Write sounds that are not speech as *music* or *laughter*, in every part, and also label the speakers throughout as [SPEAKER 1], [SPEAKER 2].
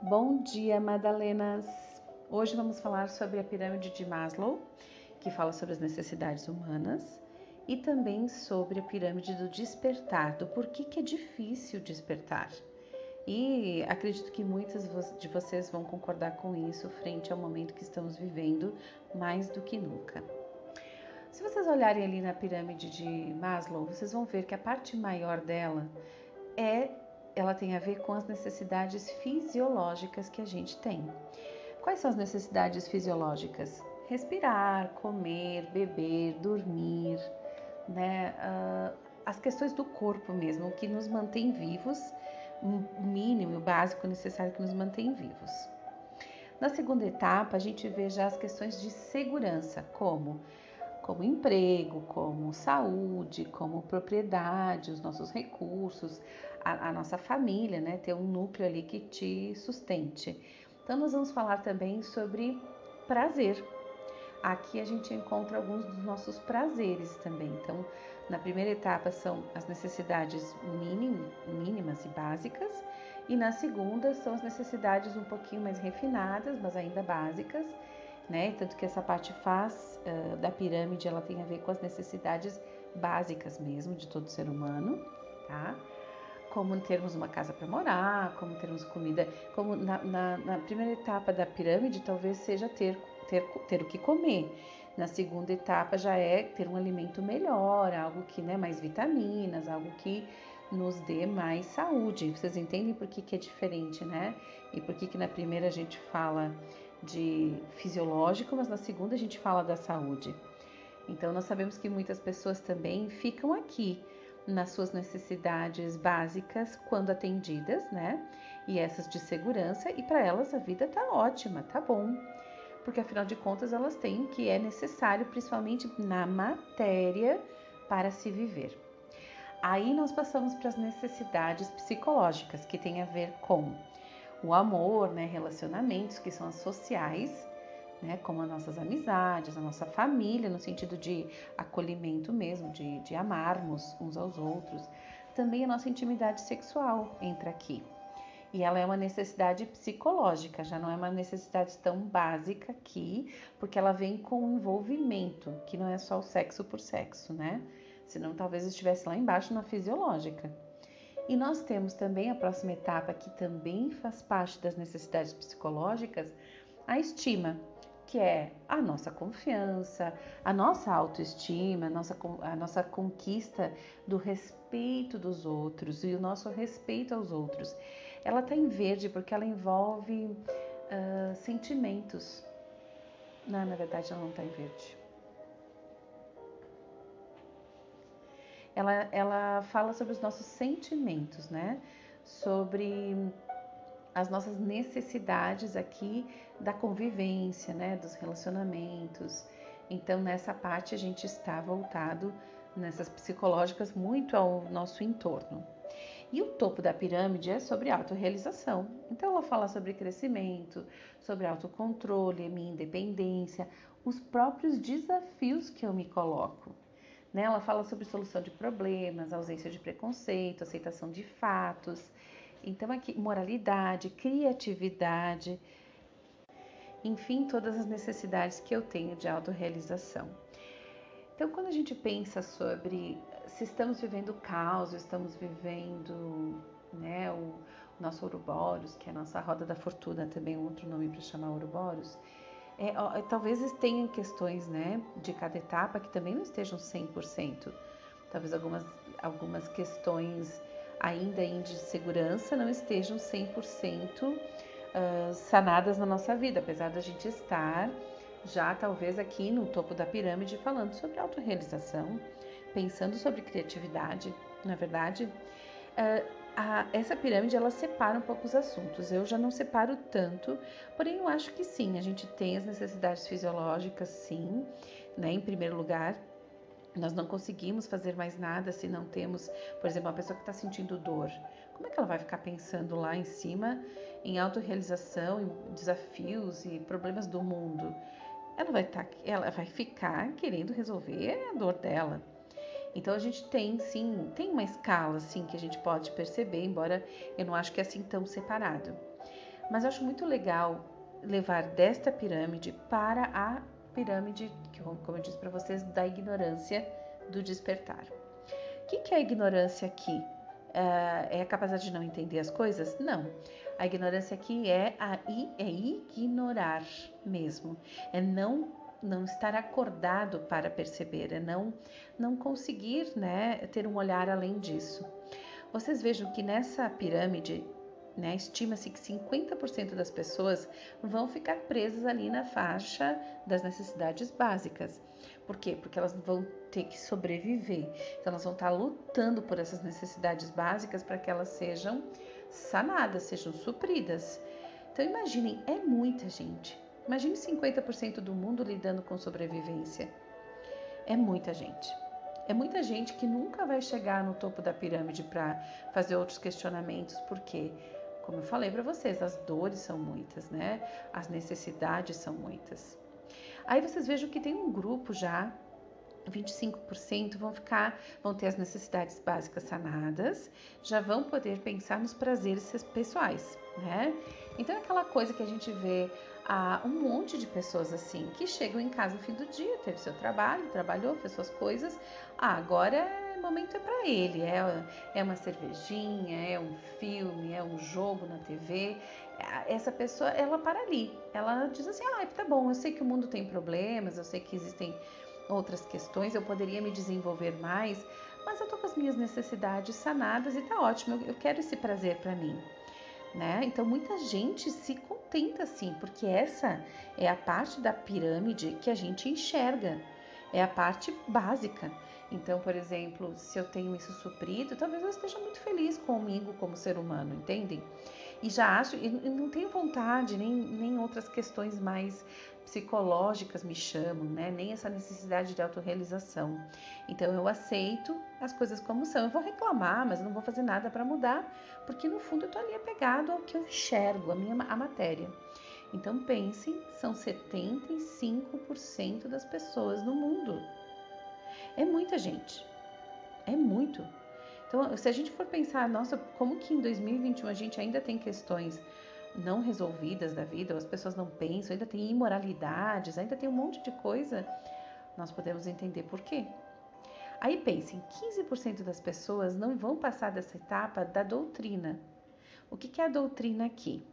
[SPEAKER 1] Bom dia, Madalenas! Hoje vamos falar sobre a pirâmide de Maslow, que fala sobre as necessidades humanas, e também sobre a pirâmide do despertar, do porquê que é difícil despertar. E acredito que muitas de vocês vão concordar com isso frente ao momento que estamos vivendo, mais do que nunca. Se vocês olharem ali na pirâmide de Maslow, vocês vão ver que a parte maior dela é ela tem a ver com as necessidades fisiológicas que a gente tem. Quais são as necessidades fisiológicas? Respirar, comer, beber, dormir, né? Uh, as questões do corpo mesmo, o que nos mantém vivos, o mínimo, o básico necessário que nos mantém vivos. Na segunda etapa, a gente vê já as questões de segurança, como como emprego, como saúde, como propriedade, os nossos recursos, a, a, nossa família, né? Ter um núcleo ali que te sustente. Então, nós vamos falar também sobre prazer. Aqui a gente encontra alguns dos nossos prazeres também. Então, na primeira etapa são as necessidades mínimas e básicas, e na segunda são as necessidades um pouquinho mais refinadas, mas ainda básicas né? Tanto que essa parte faz uh, da pirâmide ela tem a ver com as necessidades básicas mesmo de todo ser humano, tá? Como termos uma casa para morar, como termos comida, como na, na, na, primeira etapa da pirâmide talvez seja ter, ter, ter o que comer. Na segunda etapa já é ter um alimento melhor, algo que, né, mais vitaminas, algo que nos dê mais saúde. Vocês entendem por que, que é diferente, né? E por que, que na primeira a gente fala de fisiológico, mas na segunda a gente fala da saúde. Então nós sabemos que muitas pessoas também ficam aqui nas suas necessidades básicas quando atendidas, né? E essas de segurança, e para elas a vida tá ótima, tá bom. Porque afinal de contas elas têm o que é necessário, principalmente na matéria, para se viver. Aí nós passamos para as necessidades psicológicas, que tem a ver com o amor, né, relacionamentos que são as sociais, né, como as nossas amizades, a nossa família, no sentido de acolhimento mesmo, de, de amarmos uns aos outros. Também a nossa intimidade sexual entra aqui. E ela é uma necessidade psicológica, já não é uma necessidade tão básica aqui, porque ela vem com envolvimento, que não é só o sexo por sexo, né? Senão talvez estivesse lá embaixo na fisiológica. E nós temos também a próxima etapa, que também faz parte das necessidades psicológicas, a estima, que é a nossa confiança, a nossa autoestima, a nossa, a nossa conquista do respeito dos outros e o nosso respeito aos outros. Ela está em verde porque ela envolve uh, sentimentos. Não, na verdade, ela não está em verde. ela, ela fala sobre os nossos sentimentos, né? Sobre as nossas necessidades aqui da convivência, né? Dos relacionamentos. Então, nessa parte, a gente está voltado nessas psicológicas muito ao nosso entorno. E o topo da pirâmide é sobre autorrealização. Então, ela fala sobre crescimento, sobre autocontrole, minha independência, os próprios desafios que eu me coloco. Né? Ela fala sobre solução de problemas, ausência de preconceito, aceitação de fatos. Então, aqui, moralidade, criatividade, enfim, todas as necessidades que eu tenho de autorrealização. Então, quando a gente pensa sobre se estamos vivendo caos, estamos vivendo né, o, o nosso Ouroboros, que é a nossa roda da fortuna, também um outro nome para chamar Ouroboros, é, ó, talvez tenham questões né, de cada etapa que também não estejam 100%. Talvez algumas, algumas questões ainda de segurança não estejam 100% uh, ah, sanadas na nossa vida, apesar da gente estar já talvez aqui no topo da pirâmide falando sobre autorrealização, pensando sobre criatividade, na é verdade. Uh, a, essa pirâmide ela separa um pouco os assuntos. Eu já não separo tanto, porém eu acho que sim, a gente tem as necessidades fisiológicas, sim, né? Em primeiro lugar, nós não conseguimos fazer mais nada se não temos, por exemplo, uma pessoa que está sentindo dor. Como é que ela vai ficar pensando lá em cima em autorrealização, em desafios e problemas do mundo? Ela vai, tá, ela vai ficar querendo resolver a dor dela. Então a gente tem sim, tem uma escala assim que a gente pode perceber, embora eu não acho que é assim tão separado. Mas eu acho muito legal levar desta pirâmide para a pirâmide, como eu disse para vocês, da ignorância do despertar. O que, que é a ignorância aqui? É a capacidade de não entender as coisas? Não. A ignorância aqui é, a, é ignorar mesmo, é não não estar acordado para perceber, é não não conseguir, né, ter um olhar além disso. Vocês vejam que nessa pirâmide, né, estima-se que 50% das pessoas vão ficar presas ali na faixa das necessidades básicas. Por quê? Porque elas vão ter que sobreviver. Então elas vão estar lutando por essas necessidades básicas para que elas sejam sanadas, sejam supridas. Então imaginem, é muita gente. Imagine 50% do mundo lidando com sobrevivência. É muita gente. É muita gente que nunca vai chegar no topo da pirâmide para fazer outros questionamentos, porque, como eu falei para vocês, as dores são muitas, né? As necessidades são muitas. Aí vocês vejam que tem um grupo já 25% vão ficar, vão ter as necessidades básicas sanadas, já vão poder pensar nos prazeres pessoais, né? Então é aquela coisa que a gente vê a um monte de pessoas assim que chegam em casa no fim do dia, teve seu trabalho, trabalhou, fez suas coisas, ah, agora momento é para ele, é, é uma cervejinha, é um filme, é um jogo na TV. Essa pessoa, ela para ali, ela diz assim, ah, tá bom, eu sei que o mundo tem problemas, eu sei que existem outras questões, eu poderia me desenvolver mais, mas eu tô com as minhas necessidades sanadas e tá ótimo, eu, eu quero esse prazer para mim. Né? Então muita gente se contenta assim, porque essa é a parte da pirâmide que a gente enxerga, é a parte básica. Então, por exemplo, se eu tenho isso suprido, talvez eu esteja muito feliz comigo como ser humano, entendem? E já acho, e não tenho vontade, nem, nem outras questões mais psicológicas me chamam, né? Nem essa necessidade de autorrealização. Então eu aceito as coisas como são. Eu vou reclamar, mas não vou fazer nada para mudar, porque no fundo eu tô ali apegado ao que eu enxergo, a minha a matéria. Então pensem, são 75% das pessoas no mundo. É muita gente. É muito. Então, se a gente for pensar, nossa, como que em 2021 a gente ainda tem questões não resolvidas da vida, ou as pessoas não pensam, ainda tem imoralidades, ainda tem um monte de coisa, nós podemos entender por quê. Aí pensem, 15% das pessoas não vão passar dessa etapa da doutrina. O que é a doutrina aqui?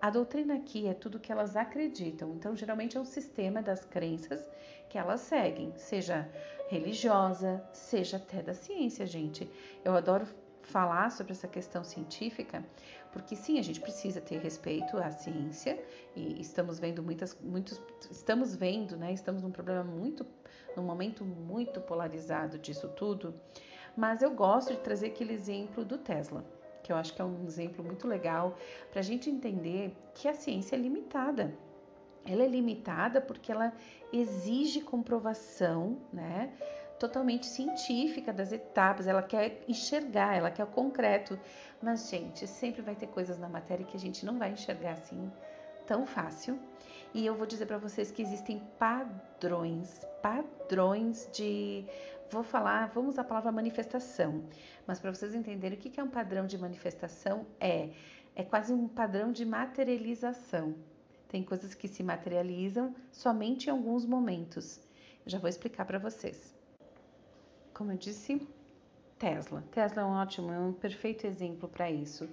[SPEAKER 1] A doutrina aqui é tudo que elas acreditam, então geralmente é um sistema das crenças que elas seguem, seja religiosa, seja até da ciência, gente. Eu adoro falar sobre essa questão científica, porque sim, a gente precisa ter respeito à ciência e estamos vendo muitas, muitos, estamos vendo, né? Estamos num problema muito, num momento muito polarizado disso tudo. Mas eu gosto de trazer aquele exemplo do Tesla, que eu acho que é um exemplo muito legal para a gente entender que a ciência é limitada. Ela é limitada porque ela exige comprovação, né? totalmente científica das etapas, ela quer enxergar, ela quer o concreto. Mas, gente, sempre vai ter coisas na matéria que a gente não vai enxergar assim tão fácil. E eu vou dizer para vocês que existem padrões, padrões de. Vou falar, vamos a palavra manifestação, mas para vocês entenderem o que é um padrão de manifestação, é, é quase um padrão de materialização. Tem coisas que se materializam somente em alguns momentos. Já vou explicar para vocês como eu disse, Tesla. Tesla é um ótimo, é um perfeito exemplo para isso.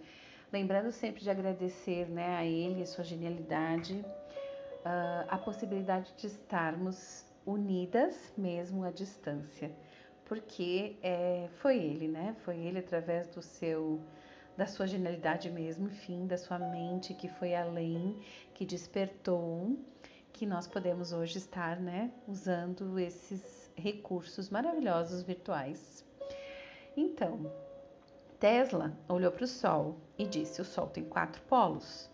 [SPEAKER 1] Lembrando sempre de agradecer né, a ele e sua genialidade, uh, a possibilidade de estarmos unidas mesmo à distância, porque é, foi ele, né? Foi ele através do seu da sua genialidade mesmo, enfim, da sua mente que foi além, que despertou, que nós podemos hoje estar, né, usando esses recursos maravilhosos virtuais. Então, Tesla olhou para o Sol e disse: o Sol tem quatro polos.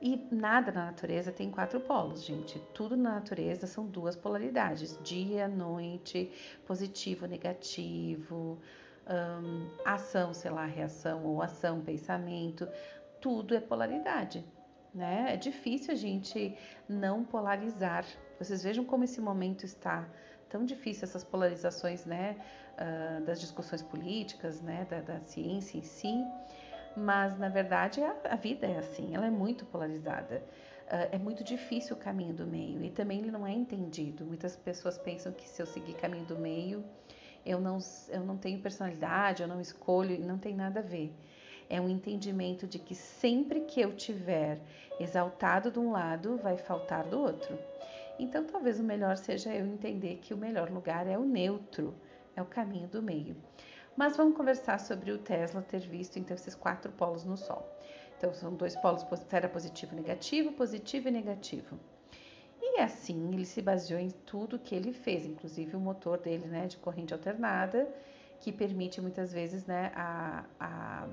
[SPEAKER 1] E nada na natureza tem quatro polos, gente. Tudo na natureza são duas polaridades: dia, noite, positivo, negativo, ação, sei lá, reação, ou ação, pensamento. Tudo é polaridade, né? É difícil a gente não polarizar. Vocês vejam como esse momento está tão difícil essas polarizações, né, uh, das discussões políticas, né, da, da, ciência em si, mas na verdade a, a vida é assim, ela é muito polarizada. Uh, é muito difícil o caminho do meio e também ele não é entendido. Muitas pessoas pensam que se eu seguir caminho do meio, eu não, eu não tenho personalidade, eu não escolho, não tem nada a ver. É um entendimento de que sempre que eu tiver exaltado de um lado, vai faltar do outro. Então, talvez o melhor seja eu entender que o melhor lugar é o neutro, é o caminho do meio. Mas vamos conversar sobre o Tesla ter visto então esses quatro polos no Sol. Então, são dois polos, era positivo e negativo, positivo e negativo. E assim, ele se baseou em tudo que ele fez, inclusive o motor dele, né, de corrente alternada, que permite muitas vezes, né, a, a,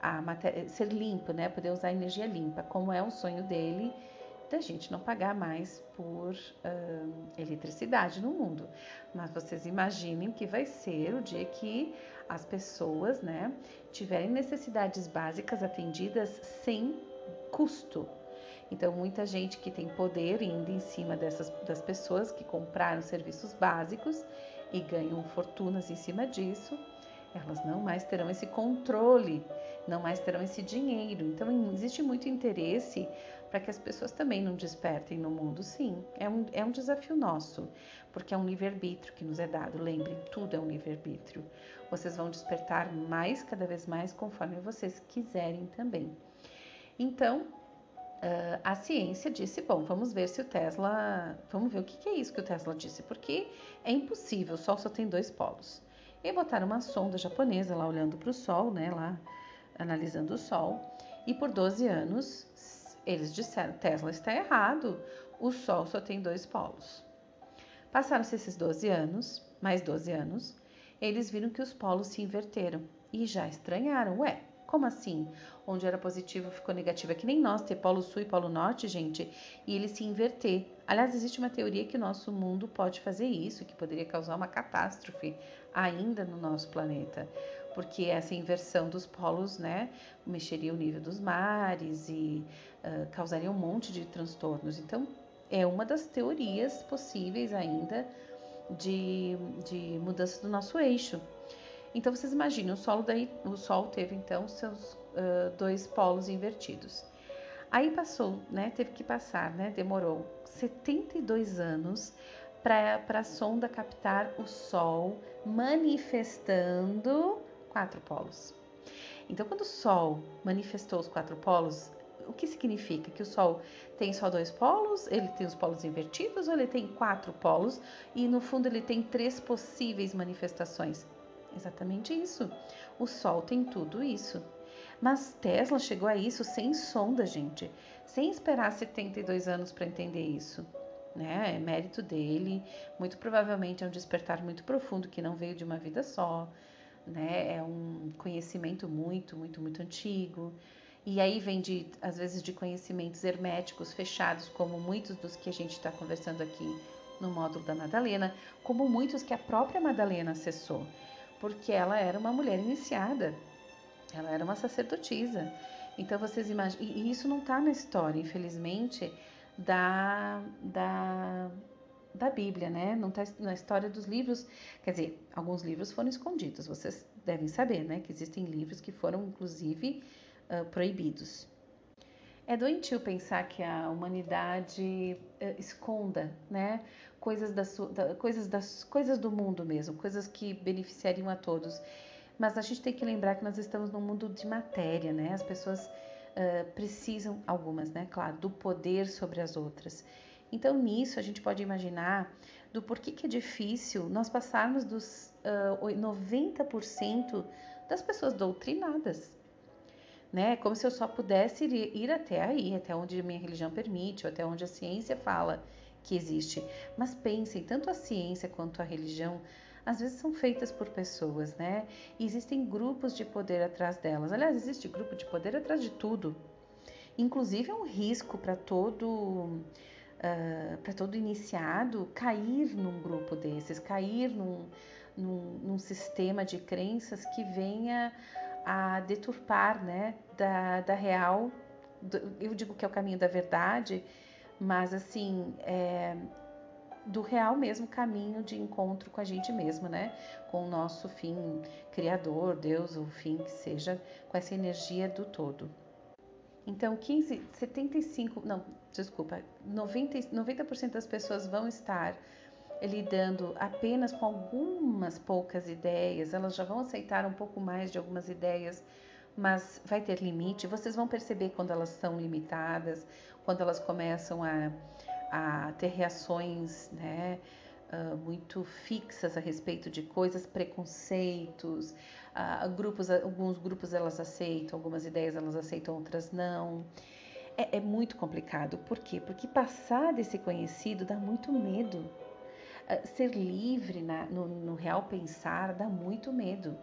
[SPEAKER 1] a matéria, ser limpo, né, poder usar energia limpa, como é o sonho dele da gente não pagar mais por uh, eletricidade no mundo. Mas vocês imaginem que vai ser o dia que as pessoas, né, tiverem necessidades básicas atendidas sem custo. Então, muita gente que tem poder indo em cima dessas das pessoas que compraram serviços básicos e ganham fortunas em cima disso, elas não mais terão esse controle, não mais terão esse dinheiro. Então, existe muito interesse para que as pessoas também não despertem no mundo. Sim, é um, é um desafio nosso, porque é um livre-arbítrio que nos é dado. Lembrem, tudo é um livre-arbítrio. Vocês vão despertar mais, cada vez mais, conforme vocês quiserem também. Então, Uh, a ciência disse: bom, vamos ver se o Tesla. Vamos ver o que, que, é isso que o Tesla disse, porque é impossível, o Sol só tem dois polos. E botaram uma sonda japonesa lá olhando para o Sol, né, lá analisando o Sol, e por 12 anos eles disseram: Tesla está errado, o Sol só tem dois polos. Passaram-se esses 12 anos, mais 12 anos, eles viram que os polos se inverteram e já estranharam. Ué, como assim? Onde era positivo ficou negativo. É que nem nós ter polo sul e polo norte, gente, e ele se inverter. Aliás, existe uma teoria que o nosso mundo pode fazer isso, que poderia causar uma catástrofe ainda no nosso planeta porque essa inversão dos polos, né, mexeria o nível dos mares e uh, causaria um monte de transtornos. Então, é uma das teorias possíveis ainda de, de mudança do nosso eixo. Então, vocês imaginem, o, solo daí, o Sol teve então seus uh, dois polos invertidos. Aí passou, né, teve que passar, né, demorou 72 anos para a sonda captar o Sol manifestando quatro polos. Então, quando o Sol manifestou os quatro polos, o que significa? Que o Sol tem só dois polos, ele tem os polos invertidos ou ele tem quatro polos e no fundo ele tem três possíveis manifestações? Exatamente isso. O Sol tem tudo isso. Mas Tesla chegou a isso sem sonda, gente, sem esperar 72 anos para entender isso. Né? É mérito dele, muito provavelmente é um despertar muito profundo que não veio de uma vida só né? É um conhecimento muito, muito, muito antigo. E aí vem de, às vezes, de conhecimentos herméticos fechados, como muitos dos que a gente está conversando aqui no módulo da Madalena, como muitos que a própria Madalena acessou, porque ela era uma mulher iniciada, ela era uma sacerdotisa. Então vocês imaginam, e isso não está na história, infelizmente, da, da da Bíblia, né? Não está na história dos livros. Quer dizer, alguns livros foram escondidos. Vocês devem saber, né? Que existem livros que foram, inclusive, uh, proibidos. É doentio pensar que a humanidade uh, esconda, né? Coisas, da, da, coisas, das, coisas do mundo mesmo, coisas que beneficiariam a todos. Mas a gente tem que lembrar que nós estamos num mundo de matéria, né? As pessoas uh, precisam, algumas, né? Claro, do poder sobre as outras. Então, nisso, a gente pode imaginar do porquê que é difícil nós passarmos dos uh, 90% das pessoas doutrinadas. Né? Como se eu só pudesse ir, ir até aí, até onde a minha religião permite, ou até onde a ciência fala que existe. Mas pensem, tanto a ciência quanto a religião às vezes são feitas por pessoas, né? E existem grupos de poder atrás delas. Aliás, existe grupo de poder atrás de tudo. Inclusive é um risco para todo uh, ah, para todo iniciado cair num grupo desses, cair num, num, num, sistema de crenças que venha a deturpar né, da, da real. Do, eu digo que é o caminho da verdade, mas assim, é, do real mesmo caminho de encontro com a gente mesmo, né? Com o nosso fim criador, Deus, o fim que seja, com essa energia do todo. Então, 15, 75, não, desculpa, 90%, 90 das pessoas vão estar lidando apenas com algumas poucas ideias, elas já vão aceitar um pouco mais de algumas ideias, mas vai ter limite. Vocês vão perceber quando elas são limitadas, quando elas começam a, a ter reações, né? Uh, muito fixas a respeito de coisas, preconceitos, grupos, alguns grupos elas aceitam, algumas ideias elas aceitam, outras não. É, é muito complicado. Por quê? Porque passar desse conhecido dá muito medo. Uh, ser livre na, no, no, real pensar dá muito medo.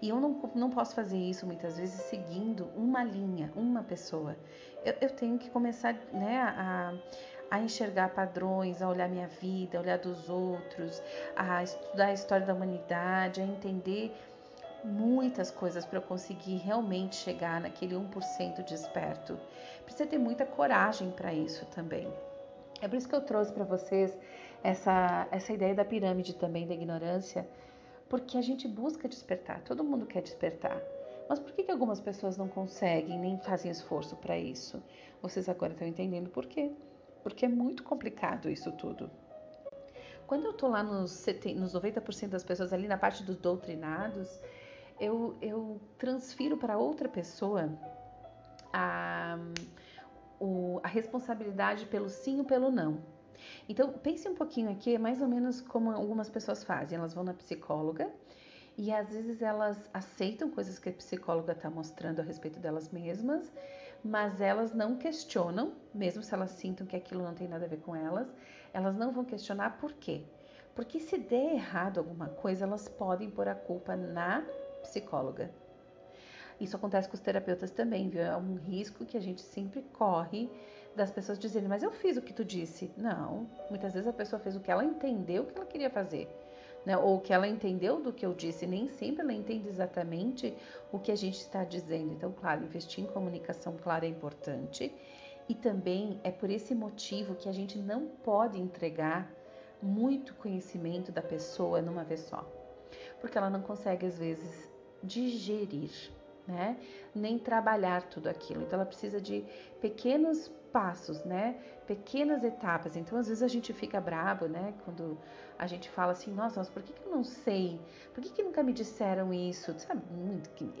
[SPEAKER 1] E eu não, não posso fazer isso muitas vezes seguindo uma linha, uma pessoa. Eu, eu tenho que começar né, a, a enxergar padrões, a olhar minha vida, a olhar dos outros, a estudar a história da humanidade, a entender muitas coisas para eu conseguir realmente chegar naquele 1% desperto. Precisa ter muita coragem para isso também. É por isso que eu trouxe para vocês essa, essa ideia da pirâmide também da ignorância, porque a gente busca despertar, todo mundo quer despertar. Mas por que, que algumas pessoas não conseguem nem fazem esforço para isso? Vocês agora estão entendendo por quê porque é muito complicado isso tudo. Quando eu tô lá nos, nos 90% das pessoas ali na parte dos doutrinados, eu, eu transfiro para outra pessoa a, o, a responsabilidade pelo sim ou pelo não. Então, pense um pouquinho aqui, é mais ou menos como algumas pessoas fazem. Elas vão na psicóloga e às vezes elas aceitam coisas que a psicóloga está mostrando a respeito delas mesmas mas elas não questionam, mesmo se elas sintam que aquilo não tem nada a ver com elas, elas não vão questionar por quê. Porque se der errado alguma coisa, elas podem pôr a culpa na psicóloga. Isso acontece com os terapeutas também, viu? É um risco que a gente sempre corre das pessoas dizerem, mas eu fiz o que tu disse. Não, muitas vezes a pessoa fez o que ela entendeu que ela queria fazer né? ou que ela entendeu do que eu disse, nem sempre ela entende exatamente o que a gente está dizendo. Então, claro, investir em comunicação clara é importante e também é por esse motivo que a gente não pode entregar muito conhecimento da pessoa numa vez só, porque ela não consegue às vezes digerir, né? Nem trabalhar tudo aquilo. Então ela precisa de pequenos passos, né? Pequenas etapas. Então, às vezes a gente fica brabo, né? Quando a gente fala assim, nossa, mas por que, que eu não sei? Por que, que nunca me disseram isso? Sabe,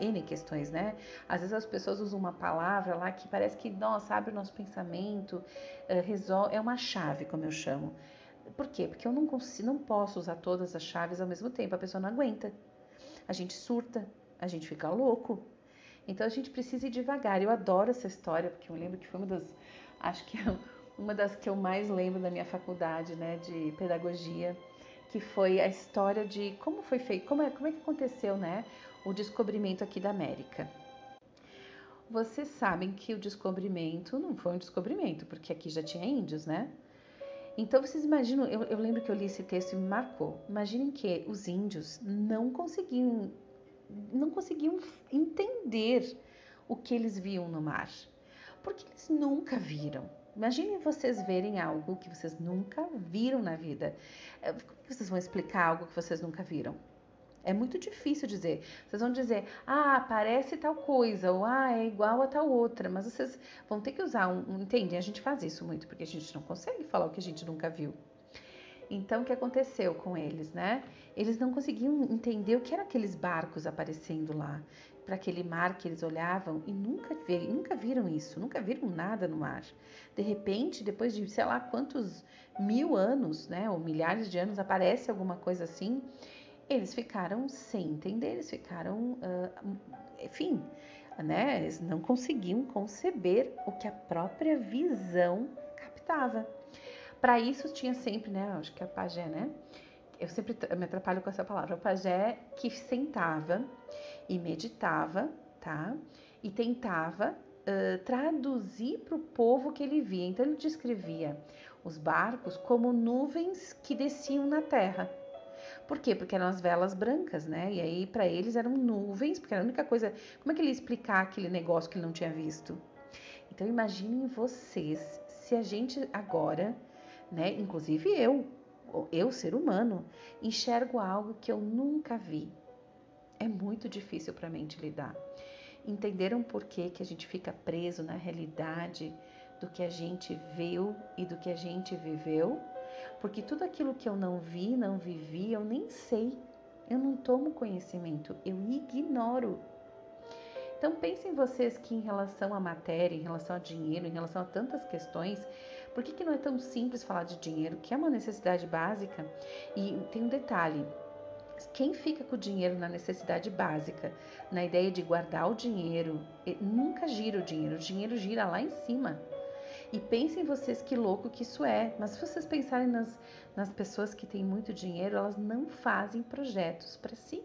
[SPEAKER 1] N questões, né? Às vezes as pessoas usam uma palavra lá que parece que, nossa, abre o nosso pensamento, uh, resolve, é uma chave, como eu chamo. Por quê? Porque eu não consigo, não posso usar todas as chaves ao mesmo tempo, a pessoa não aguenta. A gente surta, a gente fica louco. Então a gente precisa ir devagar. Eu adoro essa história, porque eu lembro que foi uma das acho que é *laughs* uma das que eu mais lembro da minha faculdade, né, de pedagogia, que foi a história de como foi feito, como é, como é que aconteceu, né, o descobrimento aqui da América. Vocês sabem que o descobrimento não foi um descobrimento, porque aqui já tinha índios, né? Então vocês imaginam, eu, eu lembro que eu li esse texto e me marcou. Imaginem que os índios não conseguiam, não conseguiam entender o que eles viam no mar porque eles nunca viram. Imagine vocês verem algo que vocês nunca viram na vida. É, como vocês vão explicar algo que vocês nunca viram? É muito difícil dizer. Vocês vão dizer, ah, parece tal coisa, ou ah, é igual a tal outra, mas vocês vão ter que usar um. Entende? A gente faz isso muito porque a gente não consegue falar o que a gente nunca viu. Então, o que aconteceu com eles, né? Eles não conseguiam entender o que eram aqueles barcos aparecendo lá para aquele mar que eles olhavam e nunca, nunca viram isso, nunca viram nada no mar. De repente, depois de sei lá quantos mil anos, né, ou milhares de anos, aparece alguma coisa assim, eles ficaram sem entender, eles ficaram, uh, enfim, né, eles não conseguiam conceber o que a própria visão captava. Para isso tinha sempre, né, acho que a pajé, né, eu sempre me atrapalho com essa palavra, o pajé que sentava e meditava, tá? E tentava uh, traduzir para o povo que ele via. Então ele descrevia os barcos como nuvens que desciam na terra. Por quê? Porque eram as velas brancas, né? E aí para eles eram nuvens, porque era a única coisa. Como é que ele ia explicar aquele negócio que ele não tinha visto? Então imaginem vocês se a gente agora, né? Inclusive eu, eu, ser humano, enxergo algo que eu nunca vi. É muito difícil para a mente lidar. Entenderam por que, que a gente fica preso na realidade do que a gente viu e do que a gente viveu? Porque tudo aquilo que eu não vi, não vivi, eu nem sei. Eu não tomo conhecimento, eu ignoro. Então pensem vocês que em relação à matéria, em relação a dinheiro, em relação a tantas questões, por que, que não é tão simples falar de dinheiro, que é uma necessidade básica? E tem um detalhe: quem fica com o dinheiro na necessidade básica, na ideia de guardar o dinheiro, nunca gira o dinheiro, o dinheiro gira lá em cima. E pensem vocês que louco que isso é. Mas se vocês pensarem nas, nas pessoas que têm muito dinheiro, elas não fazem projetos para si.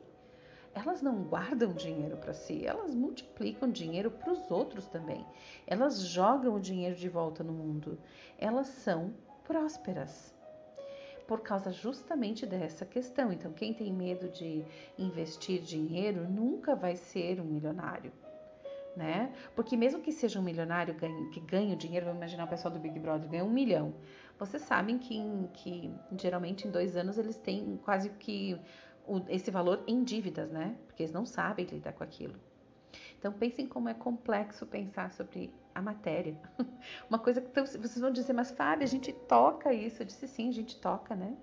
[SPEAKER 1] Elas não guardam dinheiro para si, elas multiplicam dinheiro para os outros também. Elas jogam o dinheiro de volta no mundo. Elas são prósperas por causa justamente dessa questão. Então, quem tem medo de investir dinheiro nunca vai ser um milionário né? Porque mesmo que seja um milionário que ganhe o dinheiro, vamos imaginar o pessoal do Big Brother ganha um milhão. Vocês sabem que, que geralmente em dois anos eles têm quase que o, esse valor em dívidas, né? Porque eles não sabem lidar com aquilo. Então pensem como é complexo pensar sobre a matéria. *laughs* Uma coisa que então, vocês vão dizer, mas Fábio, a gente toca isso. Eu disse sim, a gente toca, né?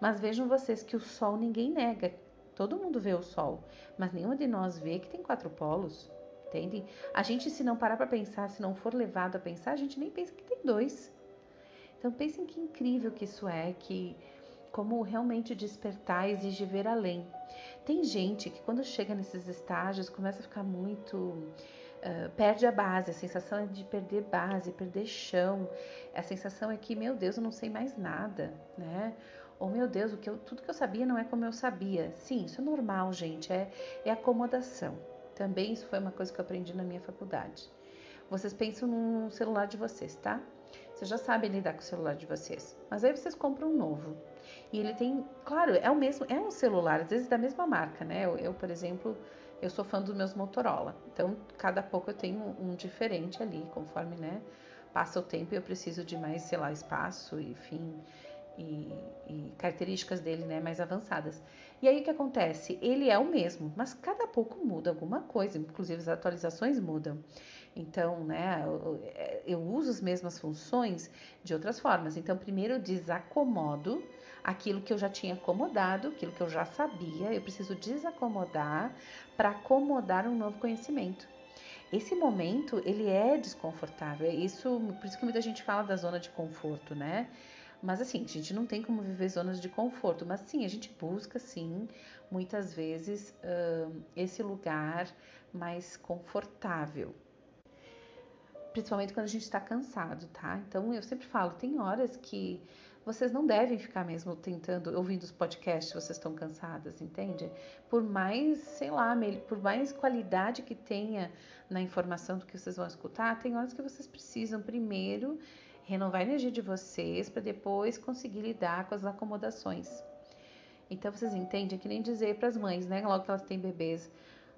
[SPEAKER 1] Mas vejam vocês que o sol ninguém nega. Todo mundo vê o sol, mas nenhuma de nós vê que tem quatro polos entende? A gente, se não parar para pensar, se não for levado a pensar, a gente nem pensa que tem dois. Então, pensem que incrível que isso é, que como realmente despertar exige ver além. Tem gente que quando chega nesses estágios começa a ficar muito uh, perde a base, a sensação é de perder base, perder chão. A sensação é que meu Deus, eu não sei mais nada, né? Ou meu Deus, o que eu, tudo que eu sabia não é como eu sabia. Sim, isso é normal, gente, é, é acomodação. Também isso foi uma coisa que eu aprendi na minha faculdade. Vocês pensam no celular de vocês, tá? Vocês já sabem lidar com o celular de vocês, mas aí vocês compram um novo. E ele tem, claro, é o mesmo, é um celular, às vezes da mesma marca, né? Eu, eu por exemplo, eu sou fã dos meus Motorola. Então, cada pouco eu tenho um diferente ali, conforme, né, passa o tempo e eu preciso de mais, sei lá, espaço, enfim, e, e, características dele né, mais avançadas. E aí o que acontece? Ele é o mesmo, mas cada pouco muda alguma coisa, inclusive as atualizações mudam. Então, né, eu, eu uso as mesmas funções de outras formas. Então, primeiro eu desacomodo aquilo que eu já tinha acomodado, aquilo que eu já sabia, eu preciso desacomodar para acomodar um novo conhecimento. Esse momento, ele é desconfortável. É isso, por isso que muita gente fala da zona de conforto, né? Mas assim, a gente não tem como viver zonas de conforto, mas sim, a gente busca sim, muitas vezes, uh, esse lugar mais confortável. Principalmente quando a gente está cansado, tá? Então eu sempre falo, tem horas que vocês não devem ficar mesmo tentando, ouvindo os podcasts vocês estão cansadas, entende? Por mais, sei lá, por mais qualidade que tenha na informação do que vocês vão escutar, tem horas que vocês precisam primeiro renovar a energia de vocês para depois conseguir lidar com as acomodações. Então vocês entendem é que nem dizer para as mães, né, logo que elas têm bebês,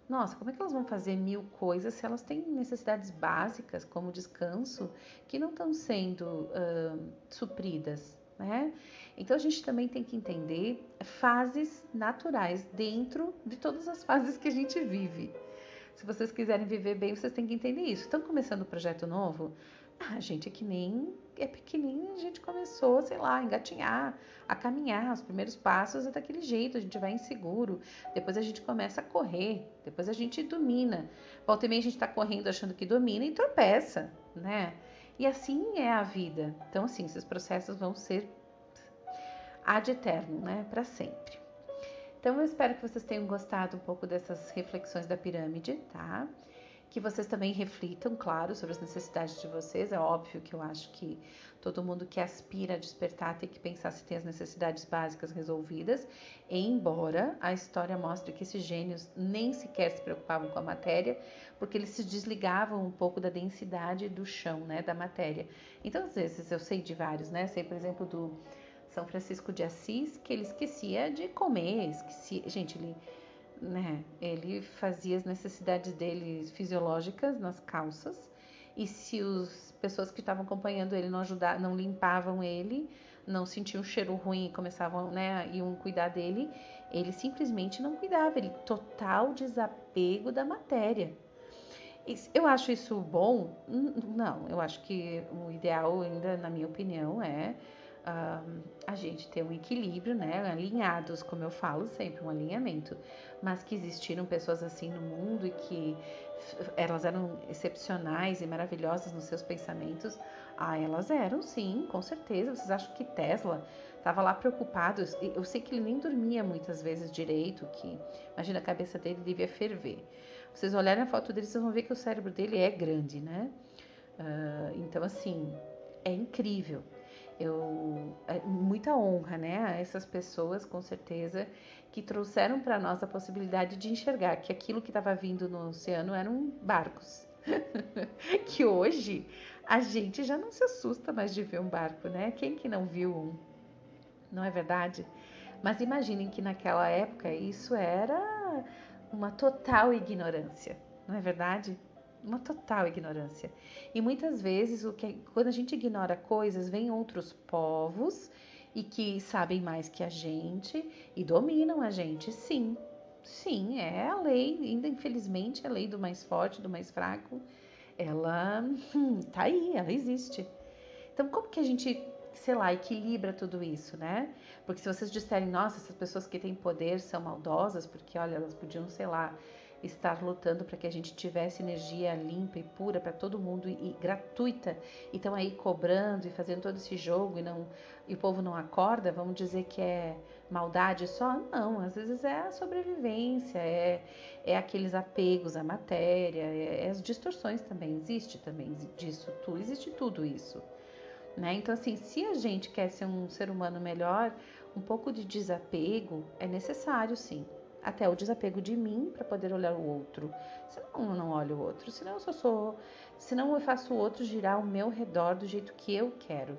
[SPEAKER 1] nossa, como é que elas vão fazer mil coisas se elas têm necessidades básicas, como descanso, que não estão sendo uh, supridas, né? Então a gente também tem que entender fases naturais dentro de todas as fases que a gente vive. Se vocês quiserem viver bem, vocês têm que entender isso. Estão começando um projeto novo? A gente é que nem é pequenininho, a gente começou, sei lá, a engatinhar, a caminhar, os primeiros passos é daquele jeito, a gente vai inseguro, depois a gente começa a correr, depois a gente domina. Volta e meia a gente tá correndo achando que domina e tropeça, né? E assim é a vida. Então, assim, esses processos vão ser ad eterno, né? Para sempre. Então, eu espero que vocês tenham gostado um pouco dessas reflexões da pirâmide, tá? Que vocês também reflitam, claro, sobre as necessidades de vocês. É óbvio que eu acho que todo mundo que aspira a despertar tem que pensar se tem as necessidades básicas resolvidas, embora a história mostre que esses gênios nem sequer se preocupavam com a matéria, porque eles se desligavam um pouco da densidade do chão, né, da matéria. Então, às vezes eu sei de vários, né? Sei, por exemplo, do São Francisco de Assis, que ele esquecia de comer, esquecia, gente, ele né? Ele fazia as necessidades dele fisiológicas nas calças e se as pessoas que estavam acompanhando ele não ajudavam, não limpavam ele, não sentiam um cheiro ruim e começavam, né, iam cuidar dele, ele simplesmente não cuidava, ele total desapego da matéria. Eu acho isso bom? Não, eu acho que o ideal, ainda na minha opinião, é a gente ter um equilíbrio, né? Alinhados, como eu falo sempre, um alinhamento. Mas que existiram pessoas assim no mundo e que elas eram excepcionais e maravilhosas nos seus pensamentos. Ah, elas eram, sim, com certeza. Vocês acham que Tesla estava lá preocupado? Eu sei que ele nem dormia muitas vezes direito, que imagina a cabeça dele devia ferver. Vocês olharem a foto dele, vocês vão ver que o cérebro dele é grande, né? Uh, então, assim, é incrível. Eu, é muita honra, né, a essas pessoas, com certeza, que trouxeram para nós a possibilidade de enxergar que aquilo que estava vindo no oceano eram barcos. *laughs* que hoje a gente já não se assusta mais de ver um barco, né? Quem que não viu um? Não é verdade? Mas imaginem que naquela época isso era uma total ignorância, não é verdade? Uma total ignorância. E muitas vezes, o que, quando a gente ignora coisas, vem outros povos e que sabem mais que a gente e dominam a gente, sim. Sim, é a lei, ainda infelizmente, a lei do mais forte, do mais fraco, ela hum, tá aí, ela existe. Então, como que a gente, sei lá, equilibra tudo isso, né? Porque se vocês disserem, nossa, essas pessoas que têm poder são maldosas, porque olha, elas podiam, sei lá, estar lutando para que a gente tivesse energia limpa e pura para todo mundo e, gratuita. E estão aí cobrando e fazendo todo esse jogo e não e o povo não acorda, vamos dizer que é maldade só? Não, às vezes é a sobrevivência, é, é aqueles apegos à matéria, é, é as distorções também, existe também disso tudo, existe tudo isso. Né? Então, assim, se a gente quer ser um ser humano melhor, um pouco de desapego é necessário, sim até o desapego de mim para poder olhar o outro. Senão eu não olho o outro, senão eu só sou, senão eu faço o outro girar ao meu redor do jeito que eu quero.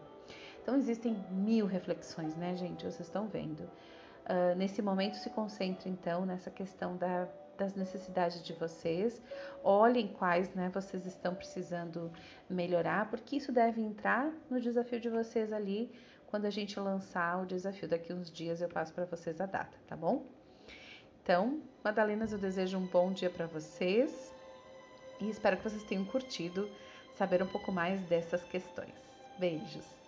[SPEAKER 1] Então existem mil reflexões, né, gente? Vocês estão vendo. Uh, nesse momento se concentre então nessa questão da, das necessidades de vocês. Olhem quais, né, vocês estão precisando melhorar, porque isso deve entrar no desafio de vocês ali quando a gente lançar o desafio. Daqui uns dias eu passo para vocês a data, tá bom? Então, Madalenas, eu desejo um bom dia para vocês e espero que vocês tenham curtido saber um pouco mais dessas questões. Beijos!